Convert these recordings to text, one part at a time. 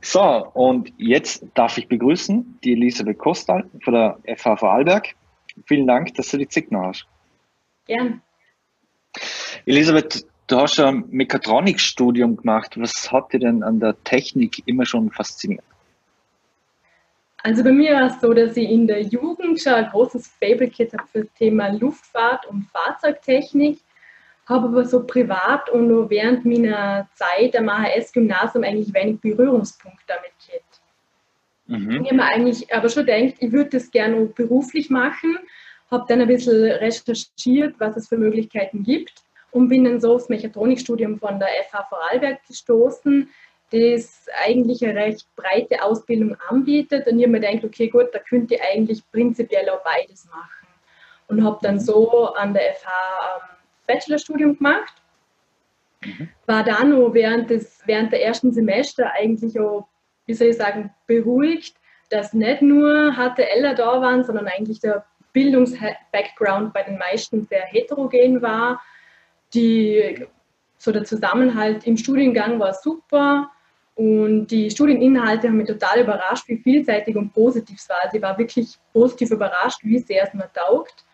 So, und jetzt darf ich begrüßen die Elisabeth Kostal von der FH Vorarlberg. Vielen Dank, dass du die Zeit noch hast. Gern. Elisabeth, du hast ein Mechatronikstudium gemacht. Was hat dir denn an der Technik immer schon fasziniert? Also bei mir war es so, dass ich in der Jugend schon ein großes Fable Kit habe für das Thema Luftfahrt und Fahrzeugtechnik habe aber so privat und nur während meiner Zeit am AHS-Gymnasium eigentlich wenig Berührungspunkte damit gehabt. Mhm. Ich habe mir eigentlich aber schon gedacht, ich würde das gerne beruflich machen, habe dann ein bisschen recherchiert, was es für Möglichkeiten gibt und bin dann so aufs Mechatronikstudium von der FH Vorarlberg gestoßen, das eigentlich eine recht breite Ausbildung anbietet und ich habe mir gedacht, okay gut, da könnte ich eigentlich prinzipiell auch beides machen und habe dann mhm. so an der FH ähm, Bachelorstudium gemacht. Mhm. War dann noch während, des, während der ersten Semester eigentlich auch, wie soll ich sagen, beruhigt, dass nicht nur HTLer da waren, sondern eigentlich der Bildungsbackground bei den meisten sehr heterogen war. Die, so der Zusammenhalt im Studiengang war super und die Studieninhalte haben mich total überrascht, wie vielseitig und positiv es war. Also ich war wirklich positiv überrascht, wie sehr es mir taugt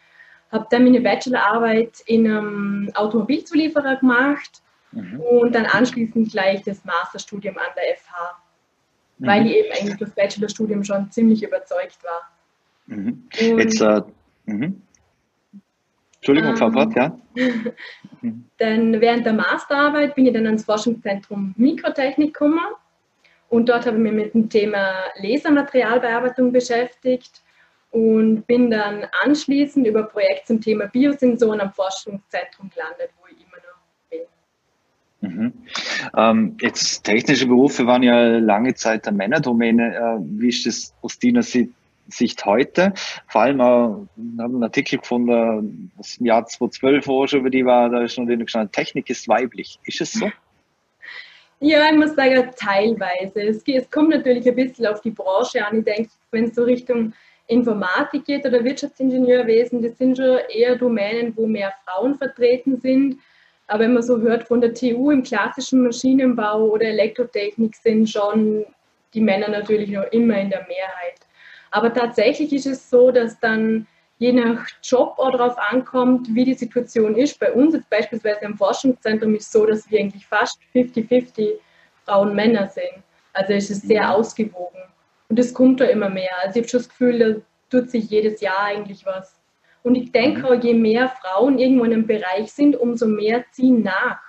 habe dann meine Bachelorarbeit in einem Automobilzulieferer gemacht mhm. und dann anschließend gleich das Masterstudium an der FH, mhm. weil ich eben eigentlich das Bachelorstudium schon ziemlich überzeugt war. Mhm. Jetzt, äh, mhm. Entschuldigung, Frau ähm, ja. dann während der Masterarbeit bin ich dann ans Forschungszentrum Mikrotechnik gekommen und dort habe ich mich mit dem Thema Lasermaterialbearbeitung beschäftigt und bin dann anschließend über ein Projekt zum Thema Biosensoren am Forschungszentrum gelandet, wo ich immer noch bin. Mhm. Ähm, jetzt technische Berufe waren ja lange Zeit der Männerdomäne. Äh, wie ist das aus deiner Sicht heute? Vor allem, äh, wir haben einen Artikel gefunden, das im Jahr 2012 auch schon über die war, da ist schon gestanden, Technik ist weiblich. Ist es so? Ja, ich muss sagen, teilweise. Es, es kommt natürlich ein bisschen auf die Branche an. Ich denke, wenn es so Richtung Informatik geht oder Wirtschaftsingenieurwesen, das sind schon eher Domänen, wo mehr Frauen vertreten sind. Aber wenn man so hört von der TU im klassischen Maschinenbau oder Elektrotechnik sind schon die Männer natürlich noch immer in der Mehrheit. Aber tatsächlich ist es so, dass dann je nach Job auch darauf ankommt, wie die Situation ist. Bei uns jetzt beispielsweise im Forschungszentrum ist es so, dass wir eigentlich fast 50-50 Frauen Männer sind. Also es ist sehr mhm. ausgewogen. Und es kommt da immer mehr. Also ich habe schon das Gefühl, da tut sich jedes Jahr eigentlich was. Und ich denke mhm. auch, je mehr Frauen irgendwo in einem Bereich sind, umso mehr ziehen nach.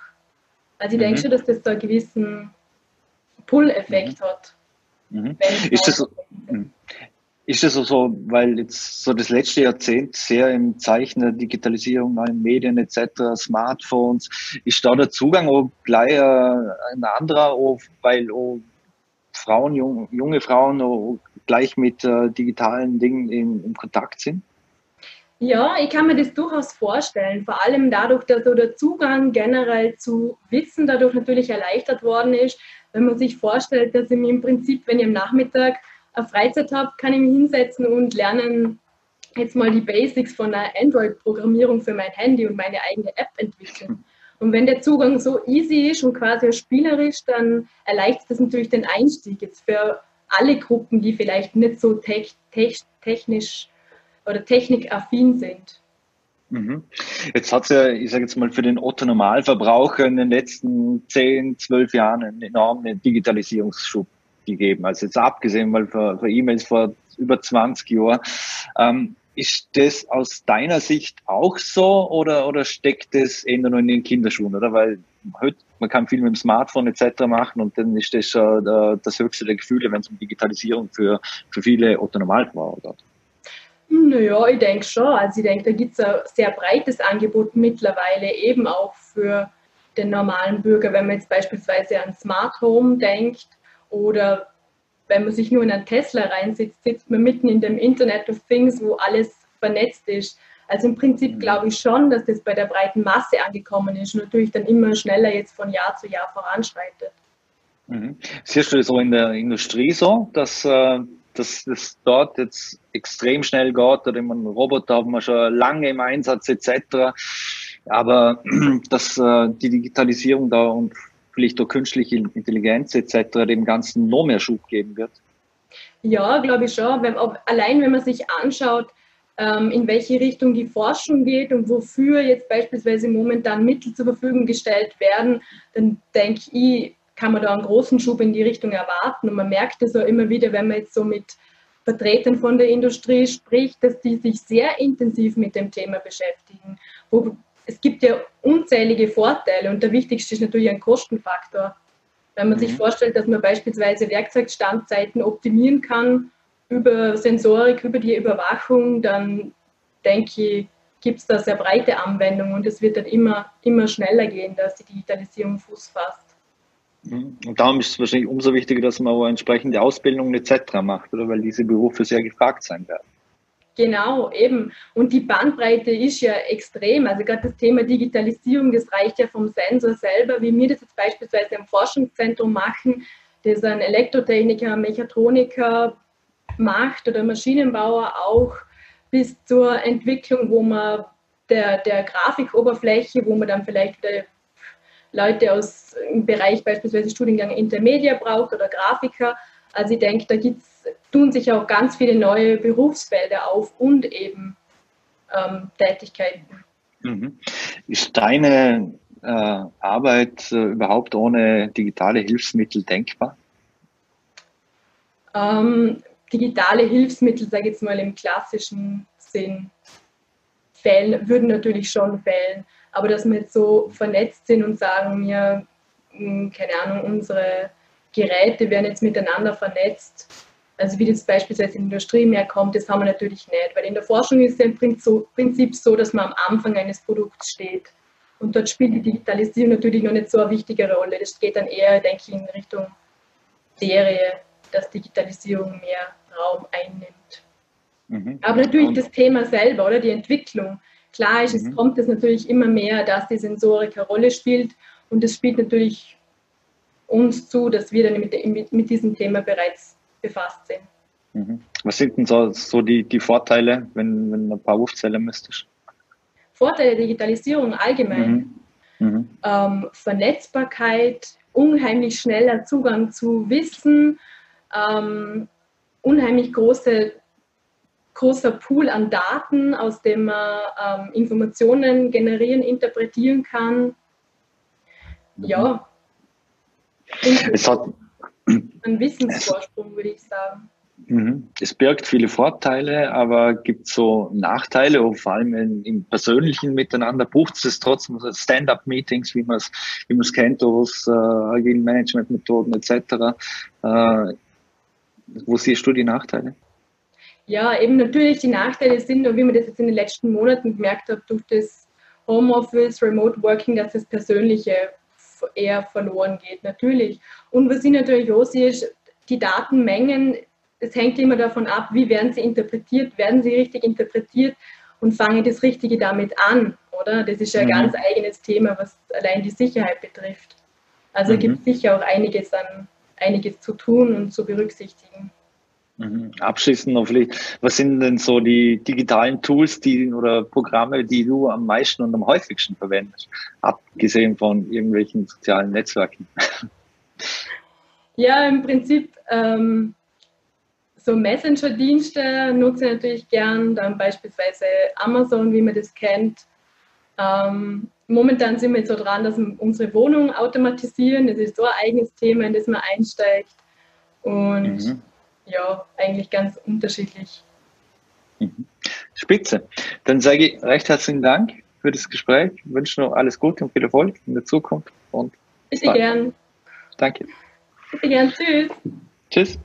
Also ich mhm. denke schon, dass das da einen gewissen Pull-Effekt mhm. hat. Mhm. Ist das, so, mhm. ist das so, weil jetzt so das letzte Jahrzehnt sehr im Zeichen der Digitalisierung, neuen Medien etc., Smartphones, ist da der Zugang auch gleich äh, ein anderer, auch, weil auch Frauen, jung, junge Frauen gleich mit äh, digitalen Dingen in, in, Kontakt sind? Ja, ich kann mir das durchaus vorstellen. Vor allem dadurch, dass so der Zugang generell zu Wissen dadurch natürlich erleichtert worden ist. Wenn man sich vorstellt, dass ich mir im Prinzip, wenn ich am Nachmittag eine Freizeit habe, kann ich mich hinsetzen und lernen jetzt mal die Basics von der Android-Programmierung für mein Handy und meine eigene App entwickeln. Und wenn der Zugang so easy ist und quasi spielerisch, dann erleichtert das natürlich den Einstieg jetzt für alle Gruppen, die vielleicht nicht so te te technisch oder technikaffin sind. Mhm. Jetzt hat es ja, ich sage jetzt mal, für den Otto-Normalverbraucher in den letzten 10, 12 Jahren einen enormen Digitalisierungsschub gegeben. Also jetzt abgesehen mal für, für E-Mails vor über 20 Jahren. Ähm, ist das aus deiner Sicht auch so oder, oder steckt das eher nur in den Kinderschuhen, oder? Weil heute, man kann viel mit dem Smartphone etc. machen und dann ist das schon das höchste der Gefühle, wenn es um Digitalisierung für, für viele Otto-Normalverbraucher geht. Naja, ich denke schon. Also ich denke, da gibt es ein sehr breites Angebot mittlerweile, eben auch für den normalen Bürger, wenn man jetzt beispielsweise an Smart Home denkt oder wenn man sich nur in einen Tesla reinsitzt, sitzt man mitten in dem Internet of Things, wo alles vernetzt ist. Also im Prinzip mhm. glaube ich schon, dass das bei der breiten Masse angekommen ist und natürlich dann immer schneller jetzt von Jahr zu Jahr voranschreitet. Mhm. Siehst du das so in der Industrie so, dass, äh, dass das dort jetzt extrem schnell geht oder man Roboter haben wir schon lange im Einsatz etc. Aber dass äh, die Digitalisierung da und vielleicht durch künstliche Intelligenz etc. dem Ganzen noch mehr Schub geben wird? Ja, glaube ich schon. Wenn, ob, allein wenn man sich anschaut, ähm, in welche Richtung die Forschung geht und wofür jetzt beispielsweise momentan Mittel zur Verfügung gestellt werden, dann denke ich, kann man da einen großen Schub in die Richtung erwarten. Und man merkt es auch immer wieder, wenn man jetzt so mit Vertretern von der Industrie spricht, dass die sich sehr intensiv mit dem Thema beschäftigen. Wo, es gibt ja unzählige Vorteile und der wichtigste ist natürlich ein Kostenfaktor. Wenn man mhm. sich vorstellt, dass man beispielsweise Werkzeugstandzeiten optimieren kann über Sensorik, über die Überwachung, dann denke ich, gibt es da sehr breite Anwendungen und es wird dann immer, immer schneller gehen, dass die Digitalisierung Fuß fasst. Mhm. Und darum ist es wahrscheinlich umso wichtiger, dass man auch entsprechende Ausbildungen etc. macht, oder? Weil diese Berufe sehr gefragt sein werden. Genau, eben. Und die Bandbreite ist ja extrem. Also gerade das Thema Digitalisierung, das reicht ja vom Sensor selber, wie wir das jetzt beispielsweise im Forschungszentrum machen, das ein Elektrotechniker, Mechatroniker macht oder Maschinenbauer auch, bis zur Entwicklung, wo man der, der Grafikoberfläche, wo man dann vielleicht Leute aus dem Bereich beispielsweise Studiengang Intermedia braucht oder Grafiker. Also ich denke, da gibt's, tun sich auch ganz viele neue Berufsfelder auf und eben ähm, Tätigkeiten. Mhm. Ist deine äh, Arbeit äh, überhaupt ohne digitale Hilfsmittel denkbar? Ähm, digitale Hilfsmittel, sage ich jetzt mal im klassischen Sinn, fällen, würden natürlich schon fällen. Aber dass wir jetzt so vernetzt sind und sagen, ja, hm, keine Ahnung, unsere Geräte werden jetzt miteinander vernetzt, also wie das beispielsweise in der Industrie mehr kommt, das haben wir natürlich nicht, weil in der Forschung ist es im Prinzip so, dass man am Anfang eines Produkts steht. Und dort spielt die Digitalisierung natürlich noch nicht so eine wichtige Rolle. Das geht dann eher, denke ich, in Richtung Serie, dass Digitalisierung mehr Raum einnimmt. Mhm. Aber natürlich das Thema selber, oder die Entwicklung. Klar ist, mhm. es kommt es natürlich immer mehr, dass die Sensorik eine Rolle spielt und es spielt natürlich uns zu, dass wir dann mit, mit, mit diesem Thema bereits befasst sind. Mhm. Was sind denn so, so die, die Vorteile, wenn, wenn ein paar aufzählen müsstest? Vorteile der Digitalisierung allgemein. Mhm. mhm. Ähm, Vernetzbarkeit, unheimlich schneller Zugang zu Wissen, ähm, unheimlich große großer Pool an Daten, aus dem man ähm, Informationen generieren, interpretieren kann. Ja. Es hat ein Wissensvorsprung, würde ich sagen. Mhm. Es birgt viele Vorteile, aber gibt es so Nachteile, und vor allem in, im persönlichen Miteinander braucht es trotzdem Stand-up-Meetings, wie man es wie kennt, aus äh, agilen Management-Methoden etc. Äh, wo siehst du die Nachteile? Ja, eben natürlich die Nachteile sind, wie man das jetzt in den letzten Monaten gemerkt hat, durch das Homeoffice, Remote Working, dass das Persönliche eher verloren geht, natürlich. Und was ich natürlich auch sehe, ist, die Datenmengen, es hängt immer davon ab, wie werden sie interpretiert, werden sie richtig interpretiert und fange das Richtige damit an, oder? Das ist ja ein mhm. ganz eigenes Thema, was allein die Sicherheit betrifft. Also mhm. gibt es sicher auch einiges an einiges zu tun und zu berücksichtigen. Mhm. Abschließend noch vielleicht, was sind denn so die digitalen Tools die, oder Programme, die du am meisten und am häufigsten verwendest, abgesehen von irgendwelchen sozialen Netzwerken? Ja, im Prinzip ähm, so Messenger-Dienste nutze ich natürlich gern, dann beispielsweise Amazon, wie man das kennt. Ähm, momentan sind wir jetzt so dran, dass wir unsere Wohnung automatisieren. Das ist so ein eigenes Thema, in das man einsteigt. Und mhm ja, eigentlich ganz unterschiedlich. Mhm. Spitze. Dann sage ich recht herzlichen Dank für das Gespräch. Ich wünsche noch alles Gute und viel Erfolg in der Zukunft. Und Bitte gern. Danke. Bitte gern. Tschüss. Tschüss.